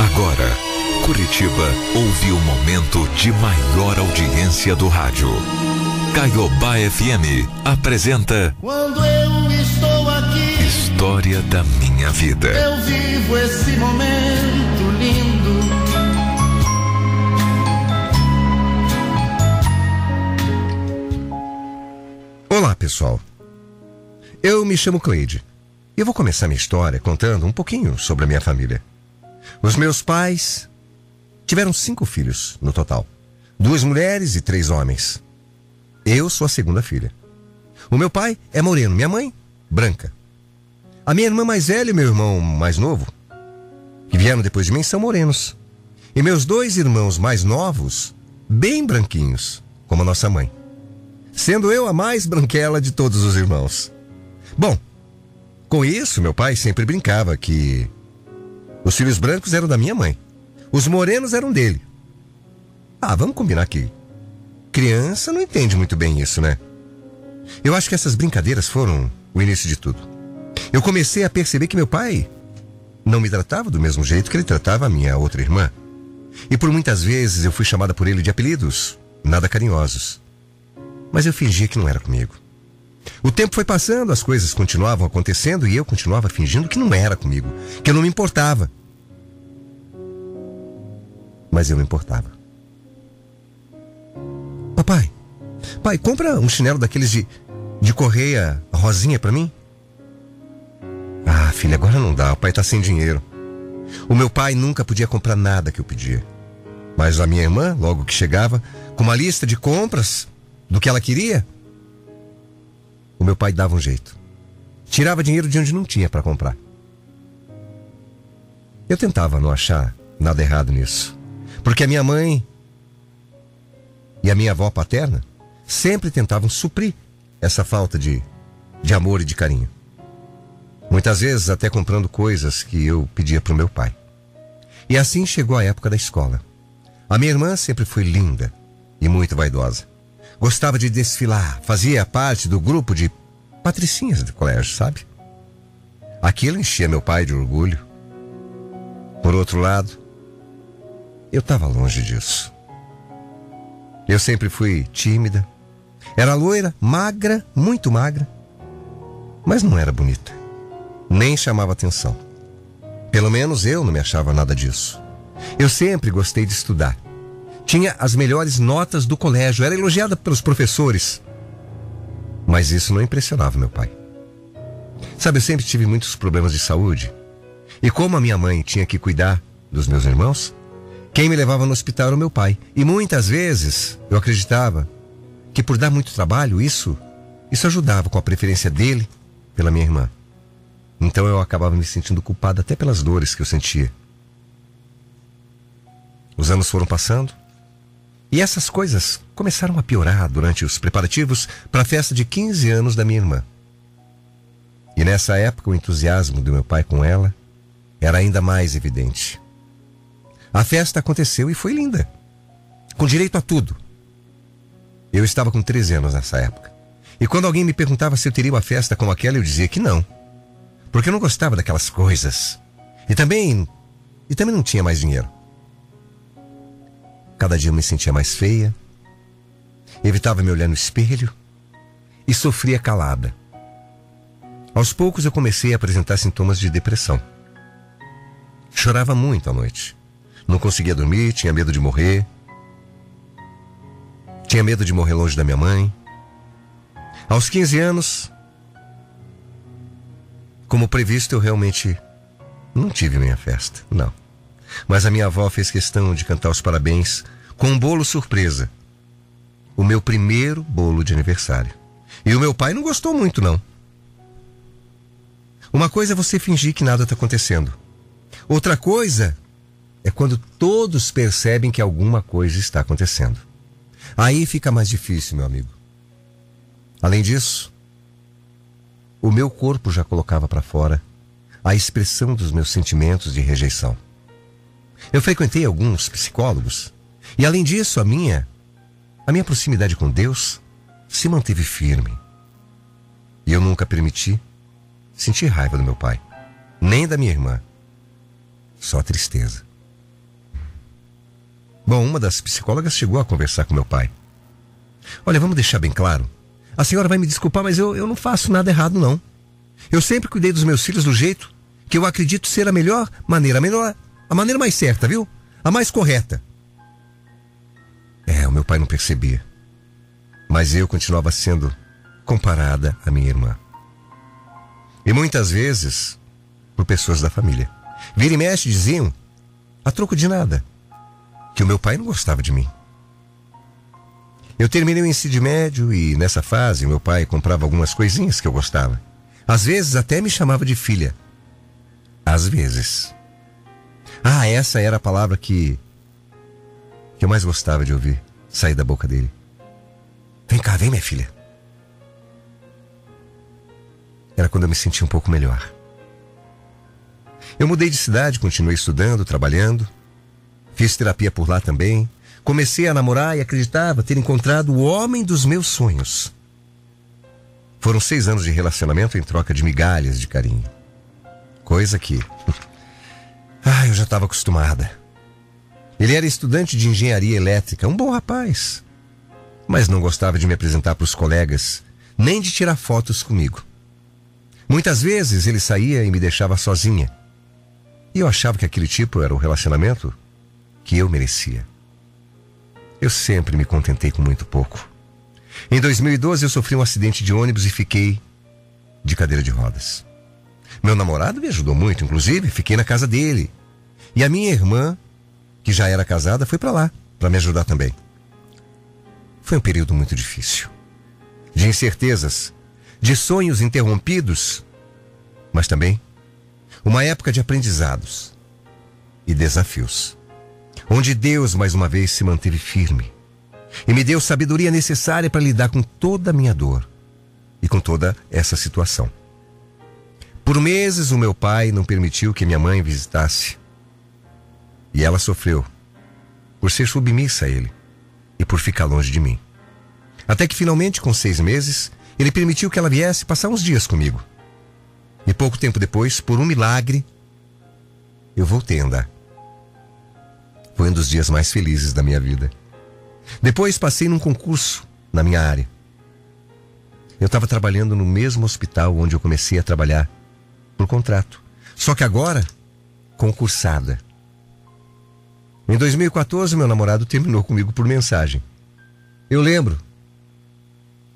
Agora, Curitiba ouve o momento de maior audiência do rádio. Caiobá FM apresenta Quando eu estou aqui, História da Minha Vida. eu vivo esse momento lindo. Olá, pessoal. Eu me chamo Cleide e eu vou começar minha história contando um pouquinho sobre a minha família. Os meus pais tiveram cinco filhos no total: duas mulheres e três homens. Eu sou a segunda filha. O meu pai é moreno, minha mãe, branca. A minha irmã mais velha e meu irmão mais novo, que vieram depois de mim, são morenos. E meus dois irmãos mais novos, bem branquinhos, como a nossa mãe sendo eu a mais branquela de todos os irmãos. Bom, com isso, meu pai sempre brincava que os filhos brancos eram da minha mãe, os morenos eram dele. Ah, vamos combinar aqui. Criança não entende muito bem isso, né? Eu acho que essas brincadeiras foram o início de tudo. Eu comecei a perceber que meu pai não me tratava do mesmo jeito que ele tratava a minha outra irmã. E por muitas vezes eu fui chamada por ele de apelidos nada carinhosos mas eu fingia que não era comigo. O tempo foi passando, as coisas continuavam acontecendo e eu continuava fingindo que não era comigo, que eu não me importava. Mas eu me importava. Papai, pai, compra um chinelo daqueles de, de correia rosinha para mim? Ah, filha, agora não dá, o pai tá sem dinheiro. O meu pai nunca podia comprar nada que eu pedia. Mas a minha irmã, logo que chegava, com uma lista de compras, do que ela queria, o meu pai dava um jeito. Tirava dinheiro de onde não tinha para comprar. Eu tentava não achar nada errado nisso. Porque a minha mãe e a minha avó paterna sempre tentavam suprir essa falta de, de amor e de carinho. Muitas vezes até comprando coisas que eu pedia para o meu pai. E assim chegou a época da escola. A minha irmã sempre foi linda e muito vaidosa. Gostava de desfilar, fazia parte do grupo de patricinhas do colégio, sabe? Aquilo enchia meu pai de orgulho. Por outro lado, eu estava longe disso. Eu sempre fui tímida. Era loira, magra, muito magra. Mas não era bonita. Nem chamava atenção. Pelo menos eu não me achava nada disso. Eu sempre gostei de estudar. Tinha as melhores notas do colégio, era elogiada pelos professores. Mas isso não impressionava meu pai. Sabe, eu sempre tive muitos problemas de saúde. E como a minha mãe tinha que cuidar dos meus irmãos, quem me levava no hospital era o meu pai. E muitas vezes eu acreditava que por dar muito trabalho, isso, isso ajudava com a preferência dele pela minha irmã. Então eu acabava me sentindo culpada até pelas dores que eu sentia. Os anos foram passando e essas coisas começaram a piorar durante os preparativos para a festa de 15 anos da minha irmã. E nessa época o entusiasmo do meu pai com ela era ainda mais evidente. A festa aconteceu e foi linda, com direito a tudo. Eu estava com 13 anos nessa época. E quando alguém me perguntava se eu teria uma festa como aquela, eu dizia que não. Porque eu não gostava daquelas coisas. E também. E também não tinha mais dinheiro. Cada dia eu me sentia mais feia, evitava me olhar no espelho e sofria calada. Aos poucos eu comecei a apresentar sintomas de depressão. Chorava muito à noite. Não conseguia dormir, tinha medo de morrer. Tinha medo de morrer longe da minha mãe. Aos 15 anos, como previsto, eu realmente não tive minha festa, não. Mas a minha avó fez questão de cantar os parabéns com um bolo surpresa. O meu primeiro bolo de aniversário. E o meu pai não gostou muito, não. Uma coisa é você fingir que nada está acontecendo. Outra coisa é quando todos percebem que alguma coisa está acontecendo. Aí fica mais difícil, meu amigo. Além disso, o meu corpo já colocava para fora a expressão dos meus sentimentos de rejeição. Eu frequentei alguns psicólogos e além disso, a minha a minha proximidade com Deus se manteve firme. E eu nunca permiti sentir raiva do meu pai, nem da minha irmã. Só tristeza. Bom, uma das psicólogas chegou a conversar com meu pai. Olha, vamos deixar bem claro. A senhora vai me desculpar, mas eu, eu não faço nada errado, não. Eu sempre cuidei dos meus filhos do jeito que eu acredito ser a melhor maneira, a melhor, a maneira mais certa, viu? A mais correta. É, o meu pai não percebia. Mas eu continuava sendo comparada à minha irmã. E muitas vezes por pessoas da família. Vira e mexe diziam, a troco de nada, que o meu pai não gostava de mim. Eu terminei o ensino médio e, nessa fase, meu pai comprava algumas coisinhas que eu gostava. Às vezes até me chamava de filha. Às vezes. Ah, essa era a palavra que. Que eu mais gostava de ouvir sair da boca dele. Vem cá, vem, minha filha. Era quando eu me sentia um pouco melhor. Eu mudei de cidade, continuei estudando, trabalhando. Fiz terapia por lá também. Comecei a namorar e acreditava ter encontrado o homem dos meus sonhos. Foram seis anos de relacionamento em troca de migalhas de carinho. Coisa que. Ah, eu já estava acostumada. Ele era estudante de engenharia elétrica, um bom rapaz. Mas não gostava de me apresentar para os colegas, nem de tirar fotos comigo. Muitas vezes ele saía e me deixava sozinha. E eu achava que aquele tipo era o relacionamento que eu merecia. Eu sempre me contentei com muito pouco. Em 2012 eu sofri um acidente de ônibus e fiquei de cadeira de rodas. Meu namorado me ajudou muito, inclusive fiquei na casa dele. E a minha irmã, que já era casada, foi para lá para me ajudar também. Foi um período muito difícil. De incertezas, de sonhos interrompidos, mas também uma época de aprendizados e desafios, onde Deus mais uma vez se manteve firme e me deu sabedoria necessária para lidar com toda a minha dor e com toda essa situação. Por meses o meu pai não permitiu que minha mãe visitasse. E ela sofreu por ser submissa a ele e por ficar longe de mim. Até que finalmente, com seis meses, ele permitiu que ela viesse passar uns dias comigo. E pouco tempo depois, por um milagre, eu voltei a andar. Foi um dos dias mais felizes da minha vida. Depois passei num concurso na minha área. Eu estava trabalhando no mesmo hospital onde eu comecei a trabalhar por contrato. Só que agora, concursada. Em 2014, meu namorado terminou comigo por mensagem. Eu lembro.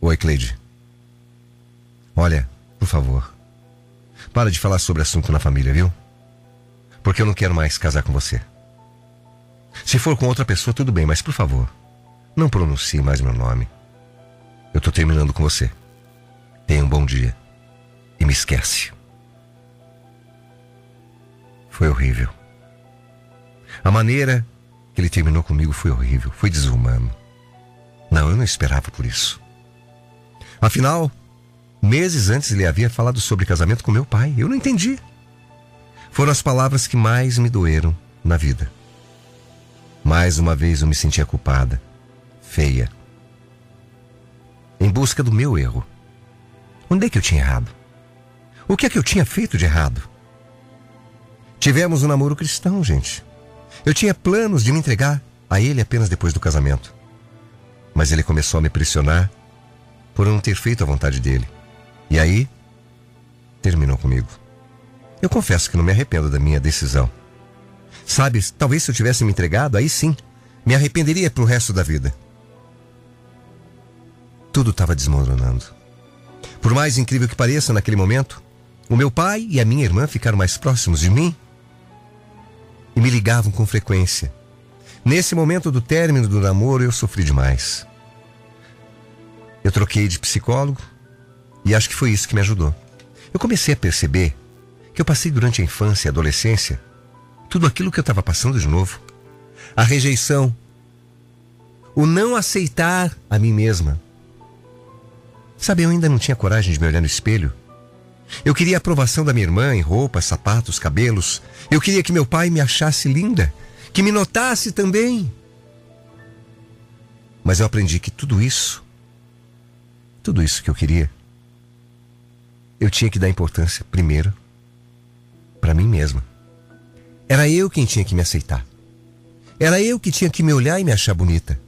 Oi, Cleide. Olha, por favor, para de falar sobre assunto na família, viu? Porque eu não quero mais casar com você. Se for com outra pessoa, tudo bem, mas por favor, não pronuncie mais meu nome. Eu tô terminando com você. Tenha um bom dia. E me esquece. Foi horrível. A maneira que ele terminou comigo foi horrível, foi desumano. Não, eu não esperava por isso. Afinal, Meses antes ele havia falado sobre casamento com meu pai. Eu não entendi. Foram as palavras que mais me doeram na vida. Mais uma vez eu me sentia culpada, feia. Em busca do meu erro. Onde é que eu tinha errado? O que é que eu tinha feito de errado? Tivemos um namoro cristão, gente. Eu tinha planos de me entregar a ele apenas depois do casamento. Mas ele começou a me pressionar por não ter feito a vontade dele. E aí, terminou comigo. Eu confesso que não me arrependo da minha decisão. Sabe, talvez se eu tivesse me entregado, aí sim, me arrependeria pro resto da vida. Tudo estava desmoronando. Por mais incrível que pareça, naquele momento, o meu pai e a minha irmã ficaram mais próximos de mim e me ligavam com frequência. Nesse momento do término do namoro, eu sofri demais. Eu troquei de psicólogo, e acho que foi isso que me ajudou. Eu comecei a perceber que eu passei durante a infância e a adolescência tudo aquilo que eu estava passando de novo. A rejeição, o não aceitar a mim mesma. Sabe, eu ainda não tinha coragem de me olhar no espelho. Eu queria a aprovação da minha irmã em roupas, sapatos, cabelos. Eu queria que meu pai me achasse linda, que me notasse também. Mas eu aprendi que tudo isso, tudo isso que eu queria, eu tinha que dar importância primeiro para mim mesma. Era eu quem tinha que me aceitar. Era eu que tinha que me olhar e me achar bonita.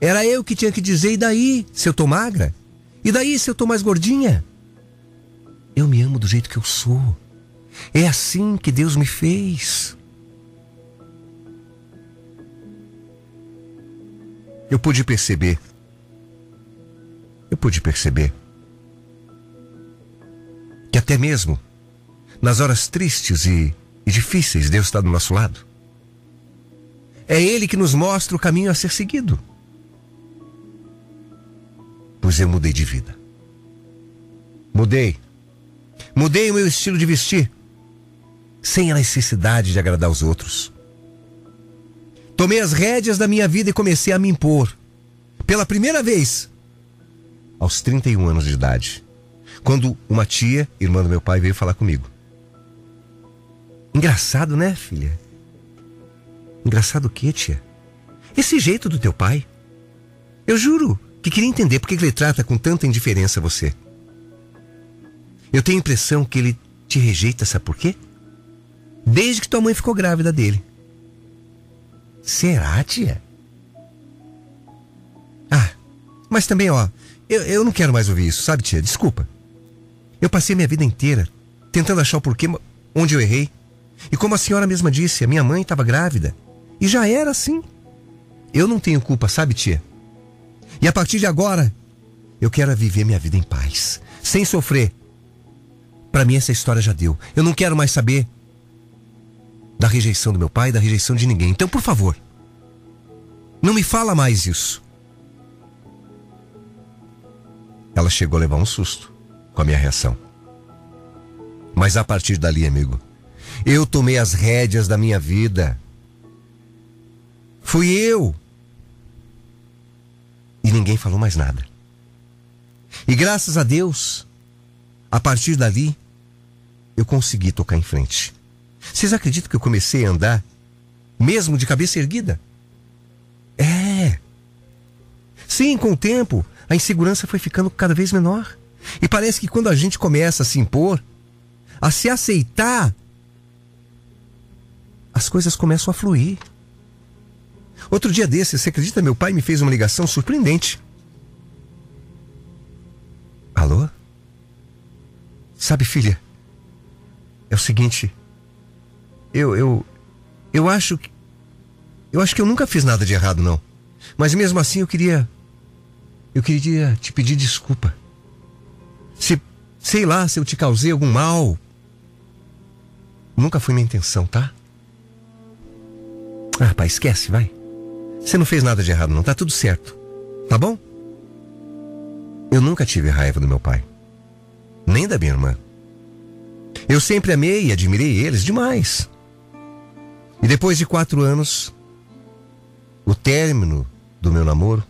Era eu que tinha que dizer, e daí, se eu tô magra? E daí, se eu tô mais gordinha? Eu me amo do jeito que eu sou. É assim que Deus me fez. Eu pude perceber. Eu pude perceber que até mesmo nas horas tristes e, e difíceis Deus está do nosso lado. É Ele que nos mostra o caminho a ser seguido. Pois eu mudei de vida. Mudei. Mudei o meu estilo de vestir. Sem a necessidade de agradar os outros. Tomei as rédeas da minha vida e comecei a me impor. Pela primeira vez, aos 31 anos de idade, quando uma tia, irmã do meu pai, veio falar comigo. Engraçado, né, filha? Engraçado o quê, tia? Esse jeito do teu pai. Eu juro que queria entender por que ele trata com tanta indiferença você. Eu tenho a impressão que ele te rejeita, sabe por quê? Desde que tua mãe ficou grávida dele. Será, tia? Ah, mas também, ó, eu, eu não quero mais ouvir isso, sabe, tia? Desculpa. Eu passei minha vida inteira tentando achar o porquê onde eu errei. E como a senhora mesma disse, a minha mãe estava grávida. E já era assim. Eu não tenho culpa, sabe, tia? E a partir de agora, eu quero viver minha vida em paz, sem sofrer. Para mim, essa história já deu. Eu não quero mais saber da rejeição do meu pai, da rejeição de ninguém. Então, por favor, não me fala mais isso. Ela chegou a levar um susto com a minha reação. Mas a partir dali, amigo, eu tomei as rédeas da minha vida. Fui eu. E ninguém falou mais nada. E graças a Deus, a partir dali, eu consegui tocar em frente. Vocês acreditam que eu comecei a andar, mesmo de cabeça erguida? É. Sim, com o tempo, a insegurança foi ficando cada vez menor. E parece que quando a gente começa a se impor, a se aceitar, as coisas começam a fluir. Outro dia desse, você acredita? Meu pai me fez uma ligação surpreendente. Alô? Sabe, filha, é o seguinte. Eu, eu, eu acho que. Eu acho que eu nunca fiz nada de errado, não. Mas mesmo assim eu queria. Eu queria te pedir desculpa. Se, sei lá, se eu te causei algum mal. Nunca foi minha intenção, tá? Ah, pai, esquece, vai. Você não fez nada de errado, não. Tá tudo certo. Tá bom? Eu nunca tive raiva do meu pai. Nem da minha irmã. Eu sempre amei e admirei eles demais. E depois de quatro anos, o término do meu namoro,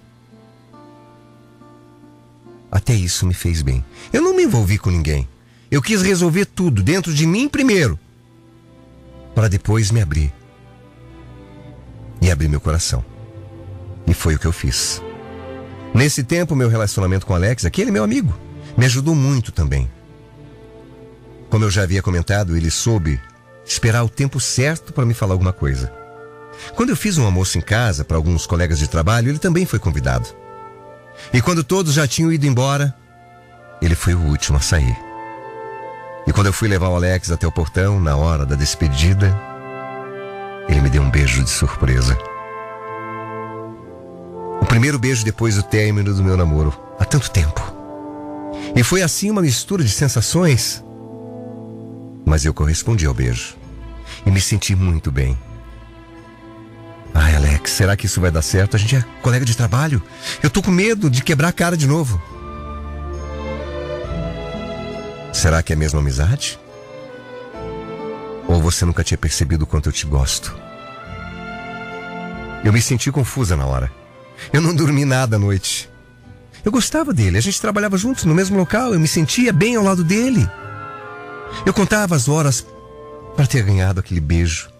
até isso me fez bem. Eu não me envolvi com ninguém. Eu quis resolver tudo dentro de mim primeiro, para depois me abrir. E abrir meu coração. E foi o que eu fiz. Nesse tempo, meu relacionamento com Alex, aquele meu amigo, me ajudou muito também. Como eu já havia comentado, ele soube esperar o tempo certo para me falar alguma coisa. Quando eu fiz um almoço em casa para alguns colegas de trabalho, ele também foi convidado. E quando todos já tinham ido embora, ele foi o último a sair. E quando eu fui levar o Alex até o portão, na hora da despedida, ele me deu um beijo de surpresa. O primeiro beijo depois do término do meu namoro, há tanto tempo. E foi assim uma mistura de sensações mas eu correspondi ao beijo. E me senti muito bem. Ai, Alex, será que isso vai dar certo? A gente é colega de trabalho. Eu tô com medo de quebrar a cara de novo. Será que é a mesma amizade? Ou você nunca tinha percebido o quanto eu te gosto? Eu me senti confusa na hora. Eu não dormi nada à noite. Eu gostava dele, a gente trabalhava juntos no mesmo local, eu me sentia bem ao lado dele. Eu contava as horas para ter ganhado aquele beijo,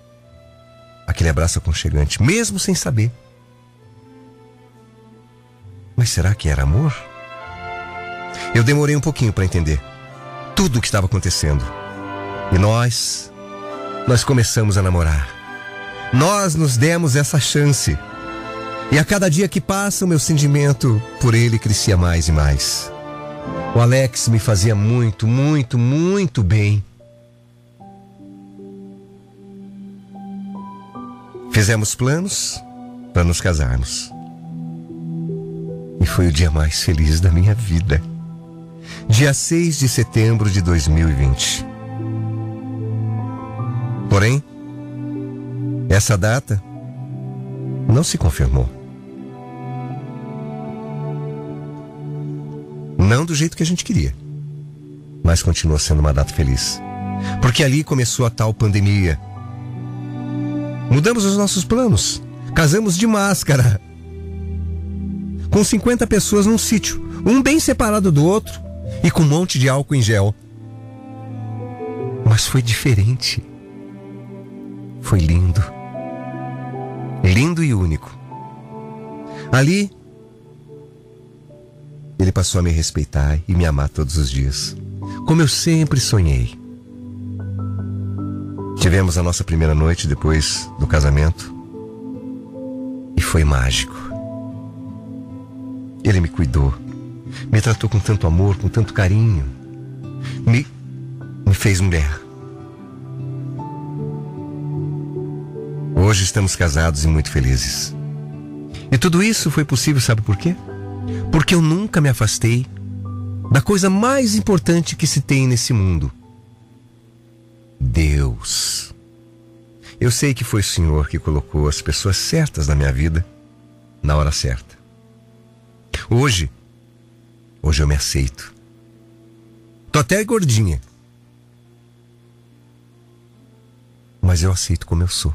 aquele abraço aconchegante, mesmo sem saber. Mas será que era amor? Eu demorei um pouquinho para entender tudo o que estava acontecendo. E nós, nós começamos a namorar. Nós nos demos essa chance. E a cada dia que passa, o meu sentimento por ele crescia mais e mais. O Alex me fazia muito, muito, muito bem. Fizemos planos para nos casarmos. E foi o dia mais feliz da minha vida. Dia 6 de setembro de 2020. Porém, essa data não se confirmou. Não do jeito que a gente queria, mas continua sendo uma data feliz. Porque ali começou a tal pandemia. Mudamos os nossos planos. Casamos de máscara. Com 50 pessoas num sítio, um bem separado do outro e com um monte de álcool em gel. Mas foi diferente. Foi lindo. Lindo e único. Ali, ele passou a me respeitar e me amar todos os dias, como eu sempre sonhei. Tivemos a nossa primeira noite depois do casamento e foi mágico. Ele me cuidou, me tratou com tanto amor, com tanto carinho, me, me fez mulher. Hoje estamos casados e muito felizes. E tudo isso foi possível, sabe por quê? Porque eu nunca me afastei da coisa mais importante que se tem nesse mundo: Deus. Eu sei que foi o Senhor que colocou as pessoas certas na minha vida na hora certa. Hoje, hoje eu me aceito. Tô até gordinha. Mas eu aceito como eu sou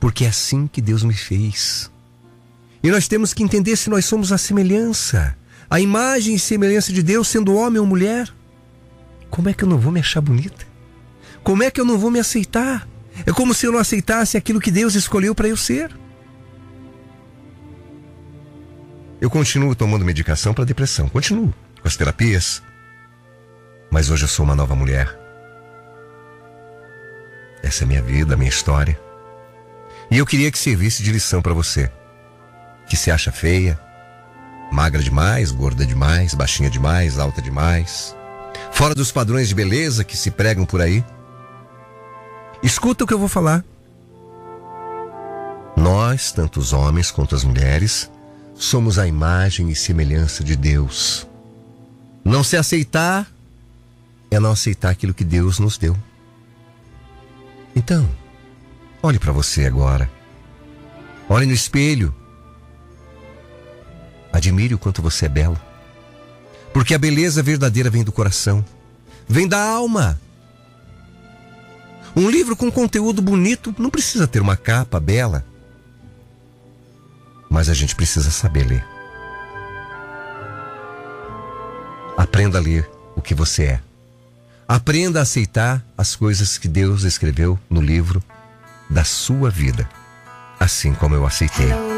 porque é assim que Deus me fez. E nós temos que entender se nós somos a semelhança, a imagem e semelhança de Deus, sendo homem ou mulher. Como é que eu não vou me achar bonita? Como é que eu não vou me aceitar? É como se eu não aceitasse aquilo que Deus escolheu para eu ser. Eu continuo tomando medicação para depressão, continuo com as terapias. Mas hoje eu sou uma nova mulher. Essa é a minha vida, a minha história. E eu queria que servisse de lição para você, que se acha feia, magra demais, gorda demais, baixinha demais, alta demais, fora dos padrões de beleza que se pregam por aí. Escuta o que eu vou falar. Nós, tanto os homens quanto as mulheres, somos a imagem e semelhança de Deus. Não se aceitar é não aceitar aquilo que Deus nos deu. Então, Olhe para você agora. Olhe no espelho. Admire o quanto você é belo. Porque a beleza verdadeira vem do coração, vem da alma. Um livro com conteúdo bonito não precisa ter uma capa bela, mas a gente precisa saber ler. Aprenda a ler o que você é. Aprenda a aceitar as coisas que Deus escreveu no livro da sua vida, assim como eu aceitei.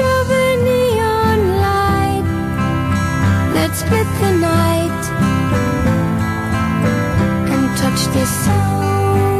of a neon light that split the night and touched the sun.